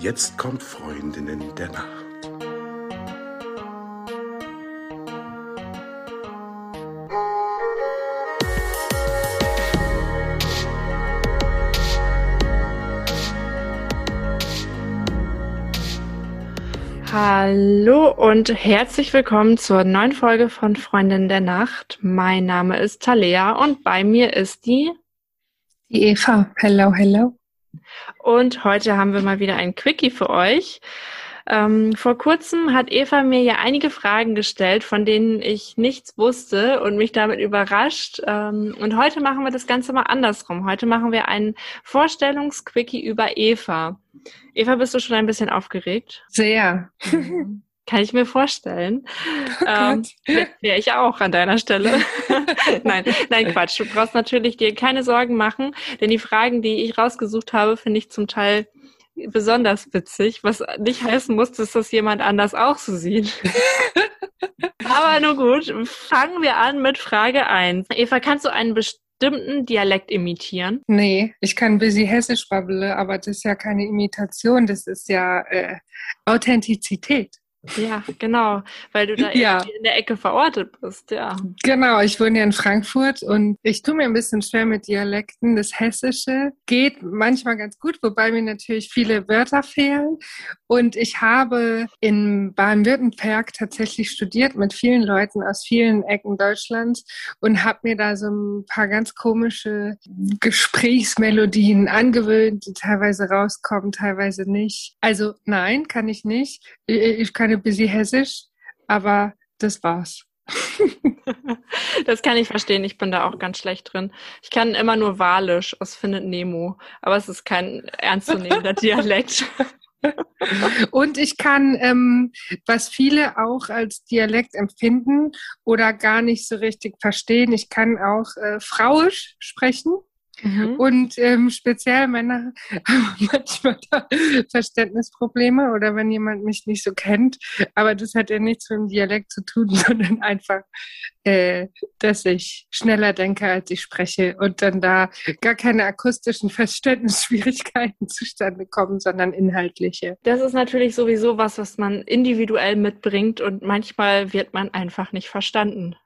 Jetzt kommt Freundinnen der Nacht. Hallo und herzlich willkommen zur neuen Folge von Freundin der Nacht. Mein Name ist Talea und bei mir ist die die Eva. Hello, hello. Und heute haben wir mal wieder ein Quickie für euch. Ähm, vor kurzem hat Eva mir ja einige Fragen gestellt, von denen ich nichts wusste und mich damit überrascht. Ähm, und heute machen wir das Ganze mal andersrum. Heute machen wir einen Vorstellungsquickie über Eva. Eva, bist du schon ein bisschen aufgeregt? Sehr. Mhm. Kann ich mir vorstellen. Oh ähm, Wäre ich auch an deiner Stelle. nein, nein, Quatsch. Du brauchst natürlich dir keine Sorgen machen, denn die Fragen, die ich rausgesucht habe, finde ich zum Teil besonders witzig, was nicht heißen muss, dass das jemand anders auch so sieht. Aber nur gut, fangen wir an mit Frage 1. Eva, kannst du einen bestimmten Dialekt imitieren? Nee, ich kann ein bisschen hessisch babbele, aber das ist ja keine Imitation, das ist ja äh, Authentizität. Ja, genau, weil du da ja. in der Ecke verortet bist, ja. Genau, ich wohne ja in Frankfurt und ich tue mir ein bisschen schwer mit Dialekten. Das Hessische geht manchmal ganz gut, wobei mir natürlich viele Wörter fehlen. Und ich habe in Baden-Württemberg tatsächlich studiert mit vielen Leuten aus vielen Ecken Deutschlands und habe mir da so ein paar ganz komische Gesprächsmelodien angewöhnt, die teilweise rauskommen, teilweise nicht. Also nein, kann ich nicht. Ich kann ein bisschen hessisch, aber das war's. das kann ich verstehen. Ich bin da auch ganz schlecht drin. Ich kann immer nur Walisch aus Findet Nemo, aber es ist kein ernstzunehmender Dialekt. Und ich kann, ähm, was viele auch als Dialekt empfinden oder gar nicht so richtig verstehen, ich kann auch äh, Frauisch sprechen. Mhm. Und ähm, speziell Männer haben manchmal Verständnisprobleme oder wenn jemand mich nicht so kennt. Aber das hat ja nichts mit dem Dialekt zu tun, sondern einfach, äh, dass ich schneller denke, als ich spreche und dann da gar keine akustischen Verständnisschwierigkeiten zustande kommen, sondern inhaltliche. Das ist natürlich sowieso was, was man individuell mitbringt und manchmal wird man einfach nicht verstanden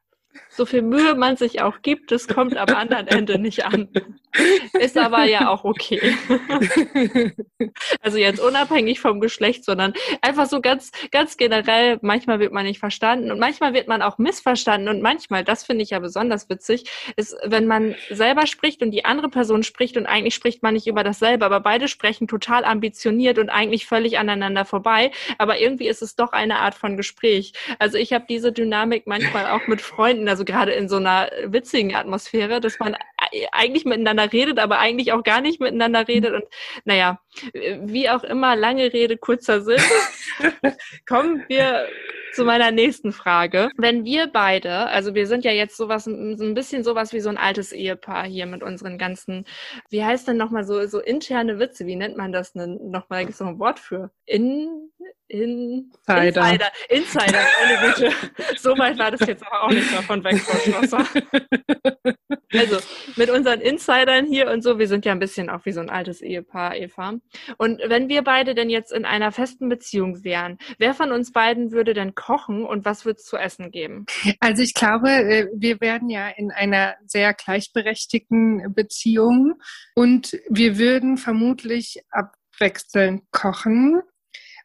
so viel Mühe man sich auch gibt, es kommt am anderen Ende nicht an. Ist aber ja auch okay. Also jetzt unabhängig vom Geschlecht, sondern einfach so ganz, ganz generell, manchmal wird man nicht verstanden und manchmal wird man auch missverstanden und manchmal, das finde ich ja besonders witzig, ist, wenn man selber spricht und die andere Person spricht und eigentlich spricht man nicht über dasselbe, aber beide sprechen total ambitioniert und eigentlich völlig aneinander vorbei, aber irgendwie ist es doch eine Art von Gespräch. Also ich habe diese Dynamik manchmal auch mit Freunden, also gerade in so einer witzigen Atmosphäre, dass man eigentlich miteinander redet, aber eigentlich auch gar nicht miteinander redet. Und naja, wie auch immer, lange Rede, kurzer Sinn. Kommen wir zu meiner nächsten Frage. Wenn wir beide, also wir sind ja jetzt sowas, so ein bisschen sowas wie so ein altes Ehepaar hier mit unseren ganzen, wie heißt denn nochmal so, so interne Witze, wie nennt man das denn nochmal, gibt es noch ein Wort für? In, Insider. Insider. Insider, meine Güte. So weit war das jetzt aber auch nicht davon weg, Frau Schlosser. Also, mit unseren Insidern hier und so, wir sind ja ein bisschen auch wie so ein altes Ehepaar, Eva. Und wenn wir beide denn jetzt in einer festen Beziehung wären, wer von uns beiden würde denn kochen und was wird es zu essen geben? Also ich glaube, äh, wir werden ja in einer sehr gleichberechtigten Beziehung und wir würden vermutlich abwechselnd kochen.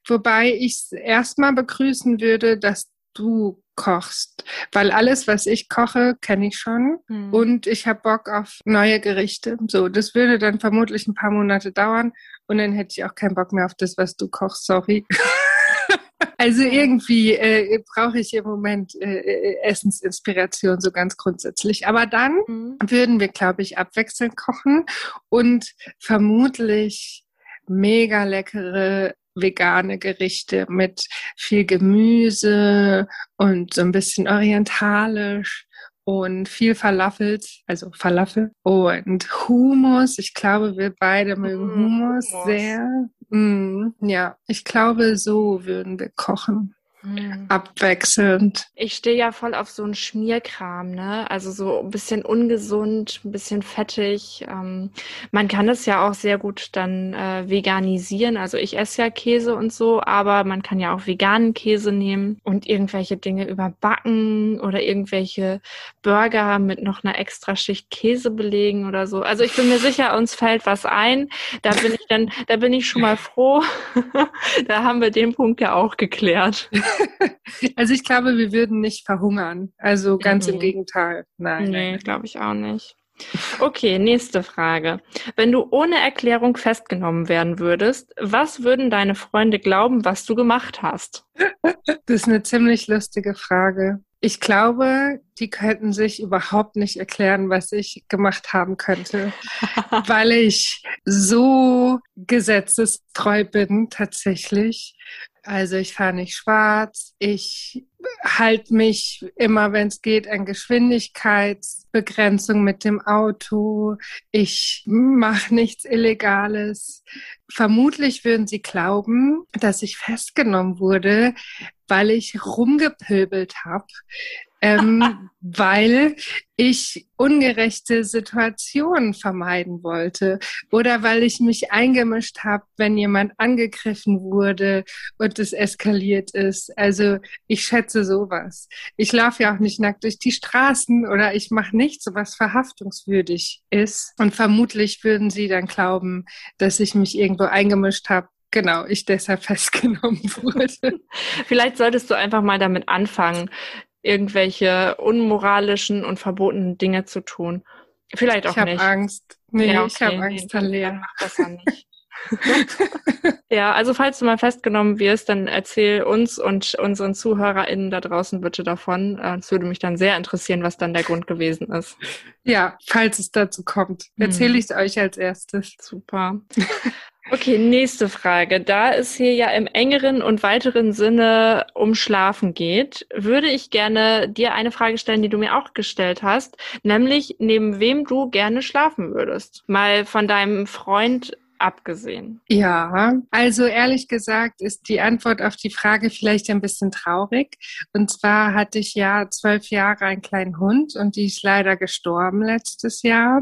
Wobei ich es erstmal begrüßen würde, dass du kochst, weil alles, was ich koche, kenne ich schon mhm. und ich habe Bock auf neue Gerichte. So, das würde dann vermutlich ein paar Monate dauern und dann hätte ich auch keinen Bock mehr auf das, was du kochst. Sorry. Also irgendwie äh, brauche ich im Moment äh, äh, Essensinspiration so ganz grundsätzlich. Aber dann mhm. würden wir, glaube ich, abwechselnd kochen und vermutlich mega leckere vegane Gerichte mit viel Gemüse und so ein bisschen orientalisch und viel Falafel, also Falafel und Hummus. Ich glaube, wir beide mögen mm, Hummus, Hummus. sehr. Mm, ja, ich glaube, so würden wir kochen. Hm. abwechselnd. Ich stehe ja voll auf so einen Schmierkram, ne? Also so ein bisschen ungesund, ein bisschen fettig. Ähm, man kann es ja auch sehr gut dann äh, veganisieren. Also ich esse ja Käse und so, aber man kann ja auch veganen Käse nehmen und irgendwelche Dinge überbacken oder irgendwelche Burger mit noch einer extra Schicht Käse belegen oder so. Also ich bin mir sicher, uns fällt was ein. Da bin ich dann, da bin ich schon mal froh. da haben wir den Punkt ja auch geklärt. also ich glaube, wir würden nicht verhungern. Also ganz nee. im Gegenteil. Nein. Nee, glaube ich auch nicht. Okay, nächste Frage. Wenn du ohne Erklärung festgenommen werden würdest, was würden deine Freunde glauben, was du gemacht hast? Das ist eine ziemlich lustige Frage. Ich glaube, die könnten sich überhaupt nicht erklären, was ich gemacht haben könnte, weil ich so gesetzestreu bin tatsächlich. Also ich fahre nicht schwarz, ich halte mich immer, wenn es geht, an Geschwindigkeitsbegrenzung mit dem Auto. Ich mache nichts Illegales. Vermutlich würden sie glauben, dass ich festgenommen wurde, weil ich rumgepöbelt habe ähm, weil ich ungerechte Situationen vermeiden wollte oder weil ich mich eingemischt habe, wenn jemand angegriffen wurde und es eskaliert ist. Also ich schätze sowas. Ich laufe ja auch nicht nackt durch die Straßen oder ich mache nichts, was verhaftungswürdig ist. Und vermutlich würden sie dann glauben, dass ich mich irgendwo eingemischt habe, genau, ich deshalb festgenommen wurde. Vielleicht solltest du einfach mal damit anfangen, irgendwelche unmoralischen und verbotenen Dinge zu tun. Vielleicht auch ich nicht. Ich habe Angst. Nee, ja, okay. ich habe Angst, nee, Talia. Mach besser nicht. ja, also falls du mal festgenommen wirst, dann erzähl uns und unseren ZuhörerInnen da draußen bitte davon. Äh, es würde mich dann sehr interessieren, was dann der Grund gewesen ist. Ja, falls es dazu kommt, erzähle hm. ich es euch als erstes. Super. Okay, nächste Frage. Da es hier ja im engeren und weiteren Sinne um Schlafen geht, würde ich gerne dir eine Frage stellen, die du mir auch gestellt hast, nämlich neben wem du gerne schlafen würdest. Mal von deinem Freund abgesehen? Ja, also ehrlich gesagt ist die Antwort auf die Frage vielleicht ein bisschen traurig. Und zwar hatte ich ja zwölf Jahre einen kleinen Hund und die ist leider gestorben letztes Jahr.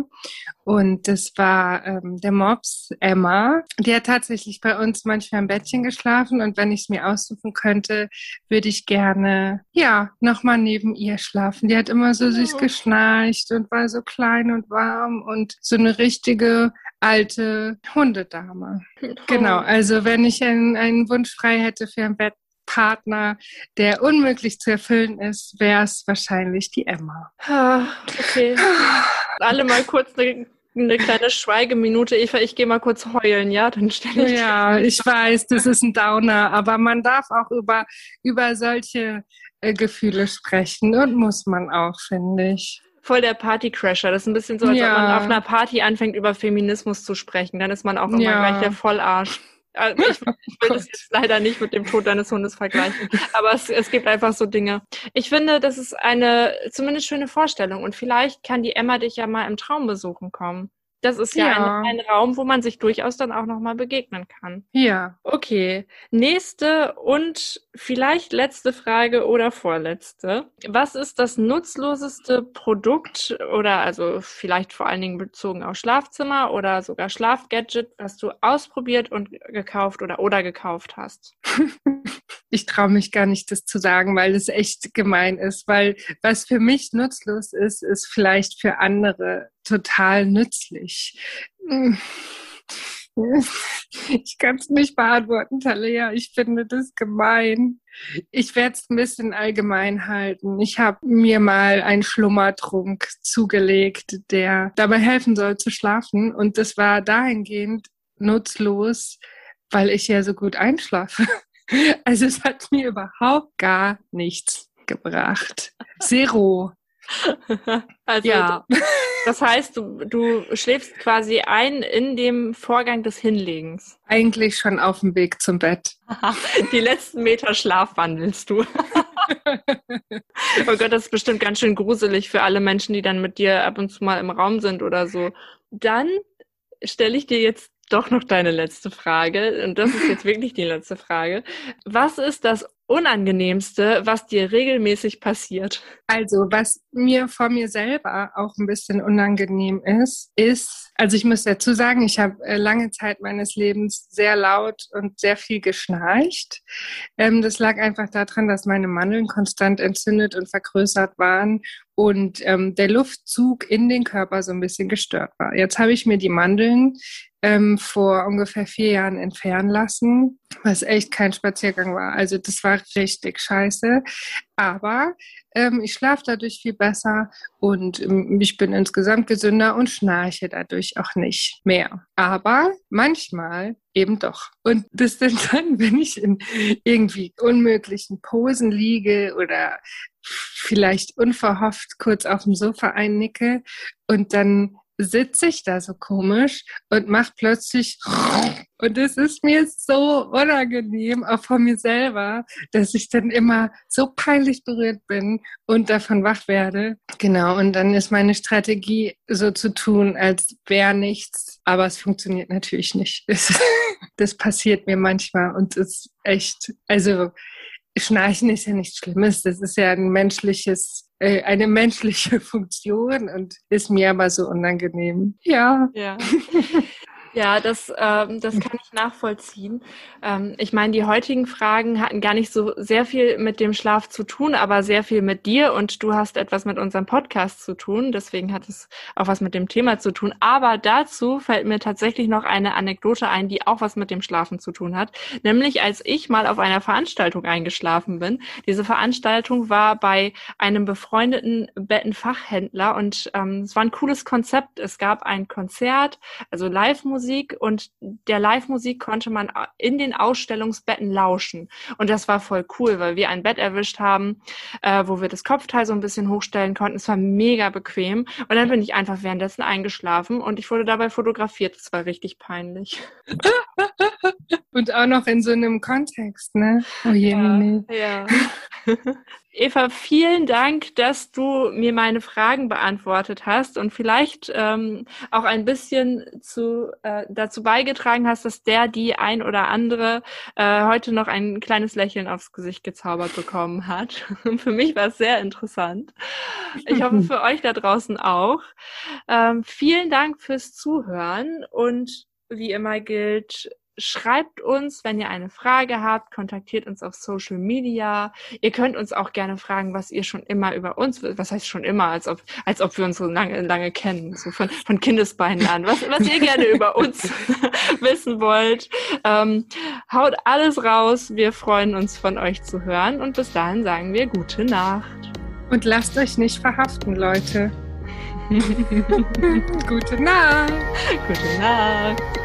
Und das war ähm, der Mops Emma. Die hat tatsächlich bei uns manchmal im Bettchen geschlafen und wenn ich es mir aussuchen könnte, würde ich gerne, ja, nochmal neben ihr schlafen. Die hat immer so süß oh. geschnarcht und war so klein und warm und so eine richtige alte Hundedame. Oh. Genau, also wenn ich einen, einen Wunsch frei hätte für einen Bettpartner, der unmöglich zu erfüllen ist, wäre es wahrscheinlich die Emma. Ah, okay. Alle mal kurz eine, eine kleine Schweigeminute. Eva, ich gehe mal kurz heulen, ja? Dann stelle ich. Ja, ich weiß, das ist ein Downer, aber man darf auch über, über solche äh, Gefühle sprechen und muss man auch, finde ich voll der Partycrasher. Das ist ein bisschen so, als ja. ob man auf einer Party anfängt, über Feminismus zu sprechen. Dann ist man auch immer ja. gleich der Vollarsch. Also ich, ich will das jetzt leider nicht mit dem Tod deines Hundes vergleichen, aber es, es gibt einfach so Dinge. Ich finde, das ist eine zumindest schöne Vorstellung und vielleicht kann die Emma dich ja mal im Traum besuchen kommen. Das ist ja, ja. Ein, ein, Raum, wo man sich durchaus dann auch nochmal begegnen kann. Ja. Okay. Nächste und vielleicht letzte Frage oder vorletzte. Was ist das nutzloseste Produkt oder also vielleicht vor allen Dingen bezogen auf Schlafzimmer oder sogar Schlafgadget, was du ausprobiert und gekauft oder oder gekauft hast? ich traue mich gar nicht, das zu sagen, weil es echt gemein ist. Weil was für mich nutzlos ist, ist vielleicht für andere total nützlich. Ich kann es nicht beantworten, Talia. Ich finde das gemein. Ich werde es ein bisschen allgemein halten. Ich habe mir mal einen Schlummertrunk zugelegt, der dabei helfen soll zu schlafen. Und das war dahingehend nutzlos, weil ich ja so gut einschlafe. Also es hat mir überhaupt gar nichts gebracht. Zero. Also ja. das heißt, du, du schläfst quasi ein in dem Vorgang des Hinlegens. Eigentlich schon auf dem Weg zum Bett. Die letzten Meter Schlaf wandelst du. oh Gott, das ist bestimmt ganz schön gruselig für alle Menschen, die dann mit dir ab und zu mal im Raum sind oder so. Dann stelle ich dir jetzt doch noch deine letzte Frage. Und das ist jetzt wirklich die letzte Frage. Was ist das Unangenehmste, was dir regelmäßig passiert? Also, was mir vor mir selber auch ein bisschen unangenehm ist, ist, also ich muss dazu sagen, ich habe äh, lange Zeit meines Lebens sehr laut und sehr viel geschnarcht. Ähm, das lag einfach daran, dass meine Mandeln konstant entzündet und vergrößert waren und ähm, der Luftzug in den Körper so ein bisschen gestört war. Jetzt habe ich mir die Mandeln ähm, vor ungefähr vier Jahren entfernen lassen, was echt kein Spaziergang war. Also das war richtig scheiße. Aber ähm, ich schlafe dadurch viel besser und ähm, ich bin insgesamt gesünder und schnarche dadurch auch nicht mehr. Aber manchmal eben doch. Und das denn dann, wenn ich in irgendwie unmöglichen Posen liege oder vielleicht unverhofft kurz auf dem Sofa einnicke und dann sitze ich da so komisch und mache plötzlich und es ist mir so unangenehm, auch von mir selber, dass ich dann immer so peinlich berührt bin und davon wach werde. Genau, und dann ist meine Strategie so zu tun, als wäre nichts, aber es funktioniert natürlich nicht. das passiert mir manchmal und es ist echt, also Schnarchen ist ja nichts Schlimmes, das ist ja ein menschliches eine menschliche Funktion und ist mir aber so unangenehm. Ja. Ja. Ja, das, ähm, das kann ich nachvollziehen. Ähm, ich meine, die heutigen Fragen hatten gar nicht so sehr viel mit dem Schlaf zu tun, aber sehr viel mit dir und du hast etwas mit unserem Podcast zu tun. Deswegen hat es auch was mit dem Thema zu tun. Aber dazu fällt mir tatsächlich noch eine Anekdote ein, die auch was mit dem Schlafen zu tun hat. Nämlich als ich mal auf einer Veranstaltung eingeschlafen bin. Diese Veranstaltung war bei einem befreundeten Bettenfachhändler und ähm, es war ein cooles Konzept. Es gab ein Konzert, also Live-Musik Live-Musik und der Live-Musik konnte man in den Ausstellungsbetten lauschen. Und das war voll cool, weil wir ein Bett erwischt haben, äh, wo wir das Kopfteil so ein bisschen hochstellen konnten. Es war mega bequem. Und dann bin ich einfach währenddessen eingeschlafen und ich wurde dabei fotografiert. Das war richtig peinlich. und auch noch in so einem Kontext, ne? Oh je, ja. ja. Eva, vielen Dank, dass du mir meine Fragen beantwortet hast und vielleicht ähm, auch ein bisschen zu, äh, dazu beigetragen hast, dass der, die ein oder andere äh, heute noch ein kleines Lächeln aufs Gesicht gezaubert bekommen hat. für mich war es sehr interessant. Ich hoffe für euch da draußen auch. Ähm, vielen Dank fürs Zuhören und wie immer gilt, schreibt uns, wenn ihr eine Frage habt, kontaktiert uns auf Social Media. Ihr könnt uns auch gerne fragen, was ihr schon immer über uns, was heißt schon immer, als ob, als ob wir uns so lange, lange kennen, so von, von Kindesbeinen an, was, was ihr gerne über uns wissen wollt. Ähm, haut alles raus. Wir freuen uns von euch zu hören und bis dahin sagen wir gute Nacht. Und lasst euch nicht verhaften, Leute. gute Nacht. Gute Nacht.